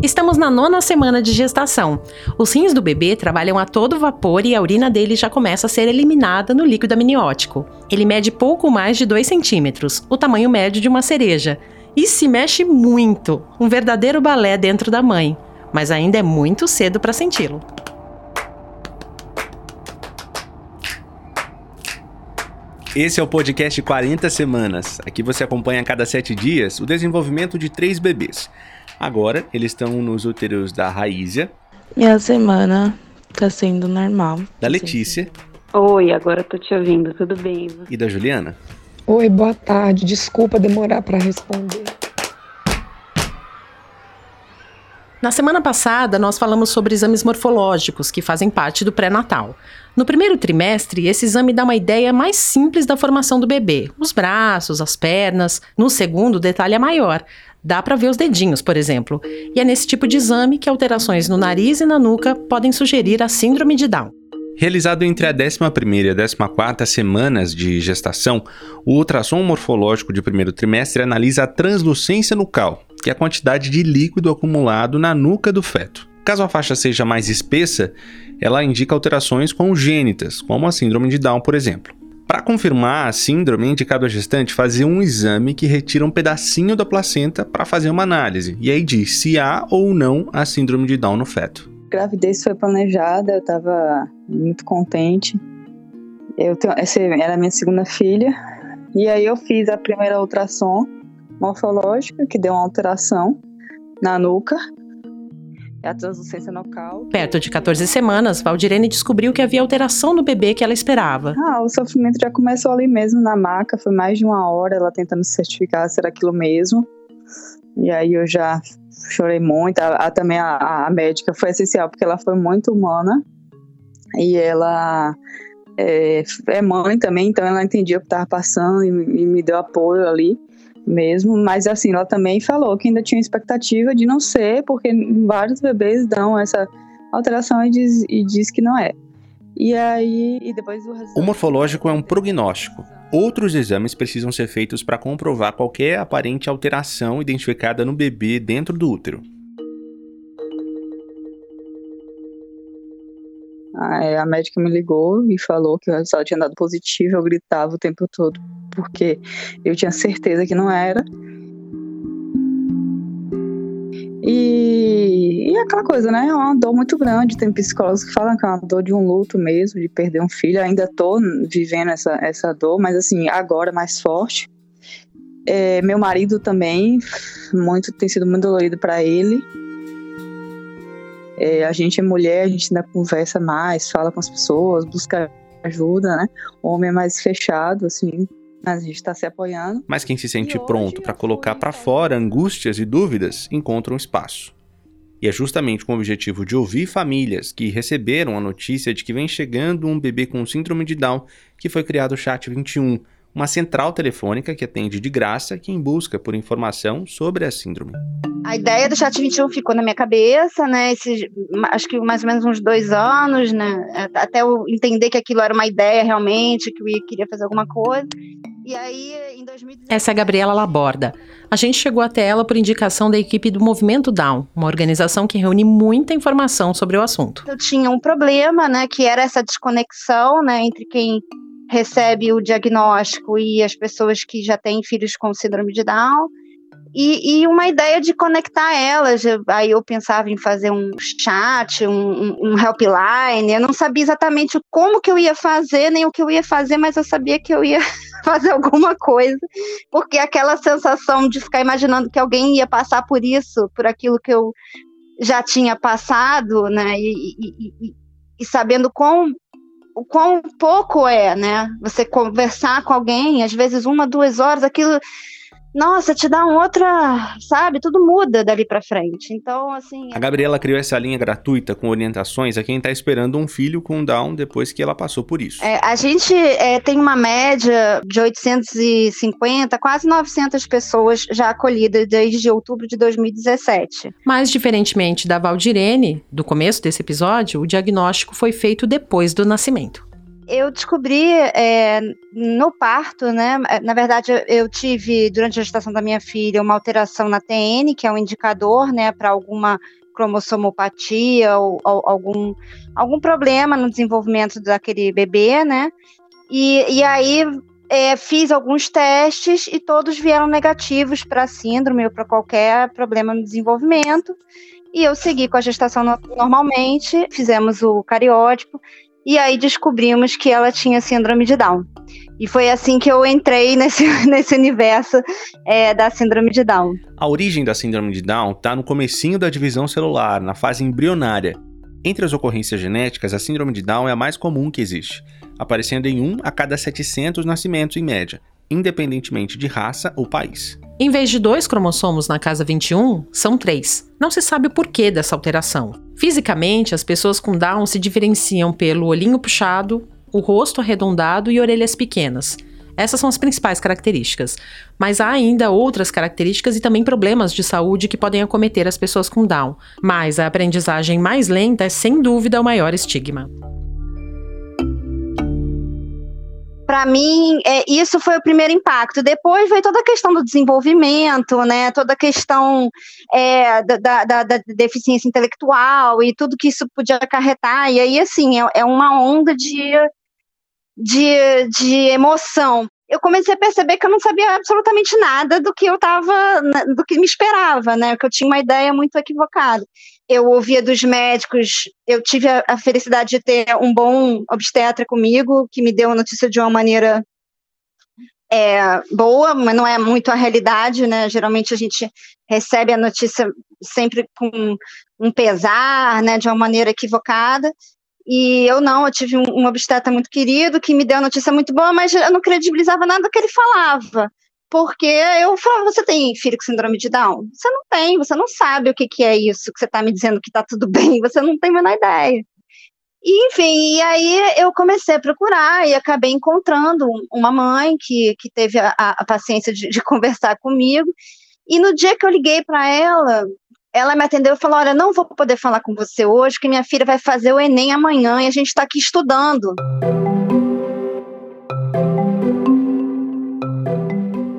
Estamos na nona semana de gestação. Os rins do bebê trabalham a todo vapor e a urina dele já começa a ser eliminada no líquido amniótico. Ele mede pouco mais de 2 centímetros, o tamanho médio de uma cereja, e se mexe muito, um verdadeiro balé dentro da mãe. Mas ainda é muito cedo para senti-lo. Esse é o podcast 40 Semanas. Aqui você acompanha a cada sete dias o desenvolvimento de três bebês. Agora, eles estão nos úteros da Raízia. Minha semana tá sendo normal. Da Letícia. Oi, agora tô te ouvindo, tudo bem? E da Juliana. Oi, boa tarde. Desculpa demorar para responder. Na semana passada, nós falamos sobre exames morfológicos que fazem parte do pré-natal. No primeiro trimestre, esse exame dá uma ideia mais simples da formação do bebê: os braços, as pernas. No segundo, o detalhe é maior. Dá para ver os dedinhos, por exemplo. E é nesse tipo de exame que alterações no nariz e na nuca podem sugerir a síndrome de Down. Realizado entre a 11ª e a 14ª semanas de gestação, o ultrassom morfológico de primeiro trimestre analisa a translucência nucal, que é a quantidade de líquido acumulado na nuca do feto. Caso a faixa seja mais espessa, ela indica alterações congênitas, como a síndrome de Down, por exemplo. Para confirmar a síndrome, é indicado à gestante fazer um exame que retira um pedacinho da placenta para fazer uma análise, e aí diz se há ou não a síndrome de Down no feto. A gravidez foi planejada, eu estava muito contente. Eu tenho, essa era a minha segunda filha, e aí eu fiz a primeira ultrassom morfológica, que deu uma alteração na nuca, é a translucência nucal. Perto de 14 semanas, Valdirene descobriu que havia alteração no bebê que ela esperava. Ah, o sofrimento já começou ali mesmo na maca, foi mais de uma hora ela tentando se certificar se era aquilo mesmo. E aí eu já chorei muito. A, a também a, a, médica foi essencial porque ela foi muito humana e ela é, é mãe também, então ela entendia o que estava passando e, e me deu apoio ali mesmo, mas assim, ela também falou que ainda tinha expectativa de não ser, porque vários bebês dão essa alteração e diz, e diz que não é. E aí, e depois o O morfológico é um prognóstico. Outros exames precisam ser feitos para comprovar qualquer aparente alteração identificada no bebê dentro do útero. A médica me ligou e falou que o resultado tinha dado positivo. Eu gritava o tempo todo porque eu tinha certeza que não era. E, e aquela coisa, né? É uma dor muito grande. Tem psicólogos que falam que é uma dor de um luto mesmo, de perder um filho. Ainda tô vivendo essa, essa dor, mas assim, agora mais forte. É, meu marido também, muito tem sido muito dolorido para ele. É, a gente é mulher, a gente ainda conversa mais, fala com as pessoas, busca ajuda, né? O homem é mais fechado, assim a gente está se apoiando. Mas quem se sente pronto para colocar para fora angústias e dúvidas encontra um espaço. E é justamente com o objetivo de ouvir famílias que receberam a notícia de que vem chegando um bebê com síndrome de Down que foi criado o Chat 21, uma central telefônica que atende de graça quem busca por informação sobre a síndrome. A ideia do Chat 21 ficou na minha cabeça, né? Esses, acho que mais ou menos uns dois anos, né? Até eu entender que aquilo era uma ideia realmente, que eu queria fazer alguma coisa. E aí, em 2017... Essa é a Gabriela Laborda. A gente chegou até ela por indicação da equipe do Movimento Down, uma organização que reúne muita informação sobre o assunto. Eu tinha um problema, né? Que era essa desconexão, né? Entre quem recebe o diagnóstico e as pessoas que já têm filhos com síndrome de Down. E, e, uma ideia de conectar elas. Aí eu pensava em fazer um chat, um, um, helpline. Eu não sabia exatamente como que eu ia fazer, nem o que eu ia fazer, mas eu sabia que eu ia fazer alguma coisa. Porque aquela sensação de ficar imaginando que alguém ia passar por isso, por aquilo que eu já tinha passado, né? E, e, e sabendo quão o quão pouco é, né? Você conversar com alguém, às vezes uma, duas horas, aquilo nossa, te dá um outra, sabe? Tudo muda dali para frente. Então, assim. A Gabriela criou essa linha gratuita com orientações a quem tá esperando um filho com Down depois que ela passou por isso. É, a gente é, tem uma média de 850, quase 900 pessoas já acolhidas desde outubro de 2017. Mas, diferentemente da Valdirene, do começo desse episódio, o diagnóstico foi feito depois do nascimento. Eu descobri é, no parto, né? Na verdade, eu tive, durante a gestação da minha filha, uma alteração na TN, que é um indicador, né, para alguma cromossomopatia ou, ou, algum, algum problema no desenvolvimento daquele bebê, né? E, e aí é, fiz alguns testes e todos vieram negativos para síndrome ou para qualquer problema no desenvolvimento. E eu segui com a gestação normalmente, fizemos o cariótipo e aí descobrimos que ela tinha síndrome de Down. E foi assim que eu entrei nesse, nesse universo é, da síndrome de Down. A origem da síndrome de Down está no comecinho da divisão celular, na fase embrionária. Entre as ocorrências genéticas, a síndrome de Down é a mais comum que existe, aparecendo em 1 a cada 700 nascimentos em média, independentemente de raça ou país. Em vez de dois cromossomos na casa 21, são três. Não se sabe o porquê dessa alteração. Fisicamente, as pessoas com Down se diferenciam pelo olhinho puxado, o rosto arredondado e orelhas pequenas. Essas são as principais características. Mas há ainda outras características e também problemas de saúde que podem acometer as pessoas com Down. Mas a aprendizagem mais lenta é sem dúvida o maior estigma para mim, é, isso foi o primeiro impacto. Depois veio toda a questão do desenvolvimento, né? Toda a questão é, da, da, da, deficiência intelectual e tudo que isso podia acarretar. E aí, assim, é, é uma onda de, de, de emoção. Eu comecei a perceber que eu não sabia absolutamente nada do que eu estava, do que me esperava, né? Que eu tinha uma ideia muito equivocada eu ouvia dos médicos, eu tive a, a, felicidade de ter um bom obstetra comigo, que me deu a notícia de uma maneira é, boa, mas não é muito a realidade, né? Geralmente a gente recebe a notícia sempre com um pesar, né? De uma maneira equivocada. E eu não, eu tive um, um obstetra muito querido que me deu a notícia muito boa, mas eu não credibilizava nada que ele falava. Porque eu falava, você tem filho com síndrome de Down? Você não tem, você não sabe o que, que é isso, que você está me dizendo que está tudo bem, você não tem a menor ideia. E, enfim, e aí eu comecei a procurar e acabei encontrando uma mãe que, que teve a, a paciência de, de conversar comigo. E no dia que eu liguei para ela, ela me atendeu e falou: Olha, não vou poder falar com você hoje, que minha filha vai fazer o Enem amanhã e a gente está aqui estudando.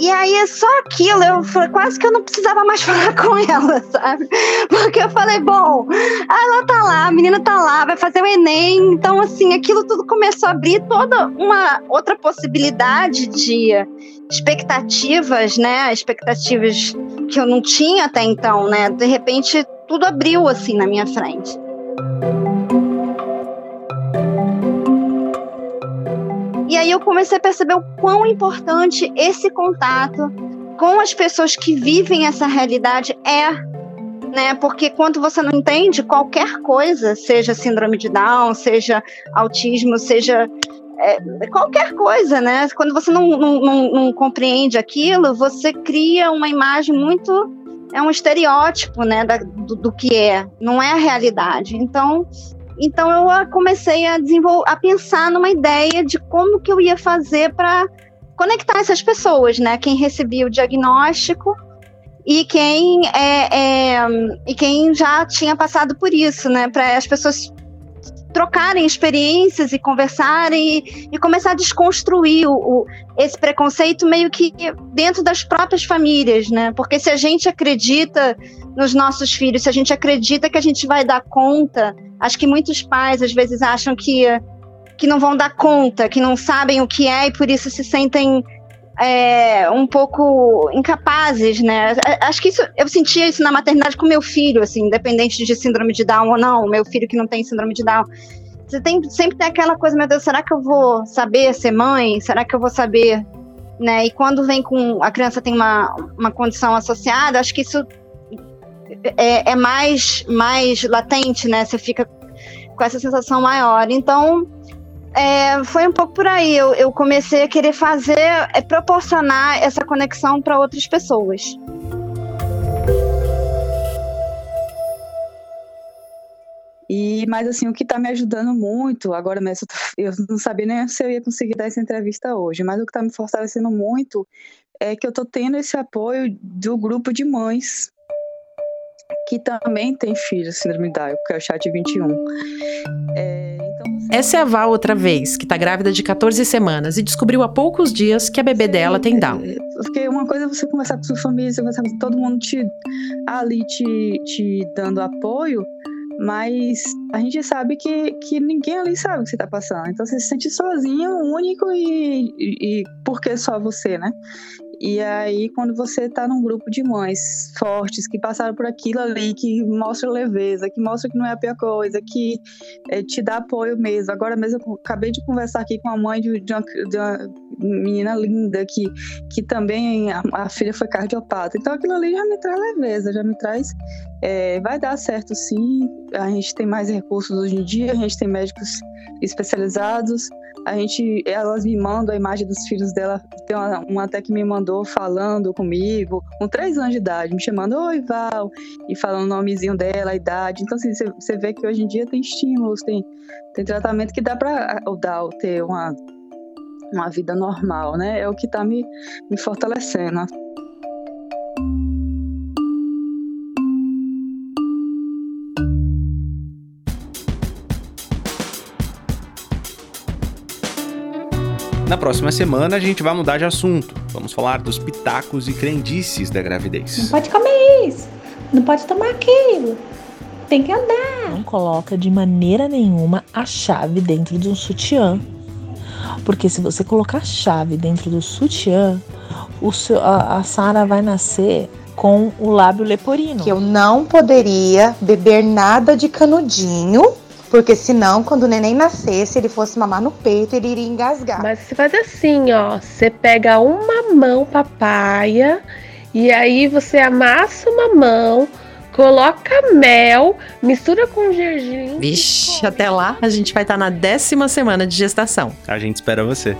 E aí é só aquilo, eu falei, quase que eu não precisava mais falar com ela, sabe? Porque eu falei, bom, ela tá lá, a menina tá lá, vai fazer o Enem. Então, assim, aquilo tudo começou a abrir toda uma outra possibilidade de expectativas, né? Expectativas que eu não tinha até então, né? De repente, tudo abriu assim na minha frente. Aí eu comecei a perceber o quão importante esse contato com as pessoas que vivem essa realidade é, né? Porque quando você não entende qualquer coisa, seja síndrome de Down, seja autismo, seja é, qualquer coisa, né? Quando você não, não, não, não compreende aquilo, você cria uma imagem muito é um estereótipo, né, da, do, do, que é, não é a realidade. Então, então eu comecei a desenvolver, a pensar numa ideia de como que eu ia fazer para conectar essas pessoas, né? Quem recebia o diagnóstico e quem é, é, e quem já tinha passado por isso, né? Para as pessoas trocarem experiências e conversarem e, e começar a desconstruir o, o, esse preconceito meio que dentro das próprias famílias, né? Porque se a gente acredita nos nossos filhos, se a gente acredita que a gente vai dar conta, acho que muitos pais às vezes acham que que não vão dar conta, que não sabem o que é e por isso se sentem é, um pouco incapazes, né? Acho que isso, eu sentia isso na maternidade com meu filho, assim, independente de síndrome de Down ou não, meu filho que não tem síndrome de Down. Você tem, sempre tem aquela coisa, meu Deus, será que eu vou saber ser mãe? Será que eu vou saber, né? E quando vem com a criança tem uma, uma condição associada, acho que isso é, é mais mais latente, né? Você fica com essa sensação maior. Então é, foi um pouco por aí. Eu, eu comecei a querer fazer, é, proporcionar essa conexão para outras pessoas. E, mas assim, o que está me ajudando muito, agora mesmo, eu não sabia nem se eu ia conseguir dar essa entrevista hoje, mas o que está me fortalecendo muito é que eu estou tendo esse apoio do grupo de mães que também tem filhos síndrome de Down, que é o chat 21. É, Essa é a Val outra vez, que tá grávida de 14 semanas e descobriu há poucos dias que a bebê dela tem Down. Porque uma coisa é você conversar com sua família, você conversar com todo mundo te, ali te, te dando apoio, mas a gente sabe que, que ninguém ali sabe o que você tá passando. Então você se sente sozinho, único e, e, e porque só você, né? E aí, quando você está num grupo de mães fortes que passaram por aquilo ali, que mostra leveza, que mostra que não é a pior coisa, que é, te dá apoio mesmo. Agora mesmo, eu acabei de conversar aqui com a mãe de, de, uma, de uma, menina linda que, que também a, a, filha foi cardiopata. Então, aquilo ali já me traz leveza, já me traz. É, vai dar certo sim. A gente tem mais recursos hoje em dia, a gente tem médicos especializados a gente, elas me mandam a imagem dos filhos dela. Tem uma, uma, até que me mandou falando comigo, com três anos de idade, me chamando, oi Val, e falando o nomezinho dela, a idade. Então, assim, você vê que hoje em dia tem estímulos, tem, tem tratamento que dá para o Dal ter uma, uma vida normal, né? É o que está me, me fortalecendo. Na próxima semana a gente vai mudar de assunto. Vamos falar dos pitacos e crendices da gravidez. Não pode comer isso, não pode tomar aquilo, tem que andar. Não coloca de maneira nenhuma a chave dentro de um sutiã. Porque se você colocar a chave dentro do sutiã, o seu, a, a Sara vai nascer com o lábio leporino. Que eu não poderia beber nada de canudinho porque senão, quando o neném nascesse, ele fosse mamar no peito, ele iria engasgar. Mas você faz assim, ó. Você pega uma mão papaya e aí você amassa uma mão, coloca mel, mistura com gergelim. Vixe, até lá a gente vai estar na décima semana de gestação. A gente espera você.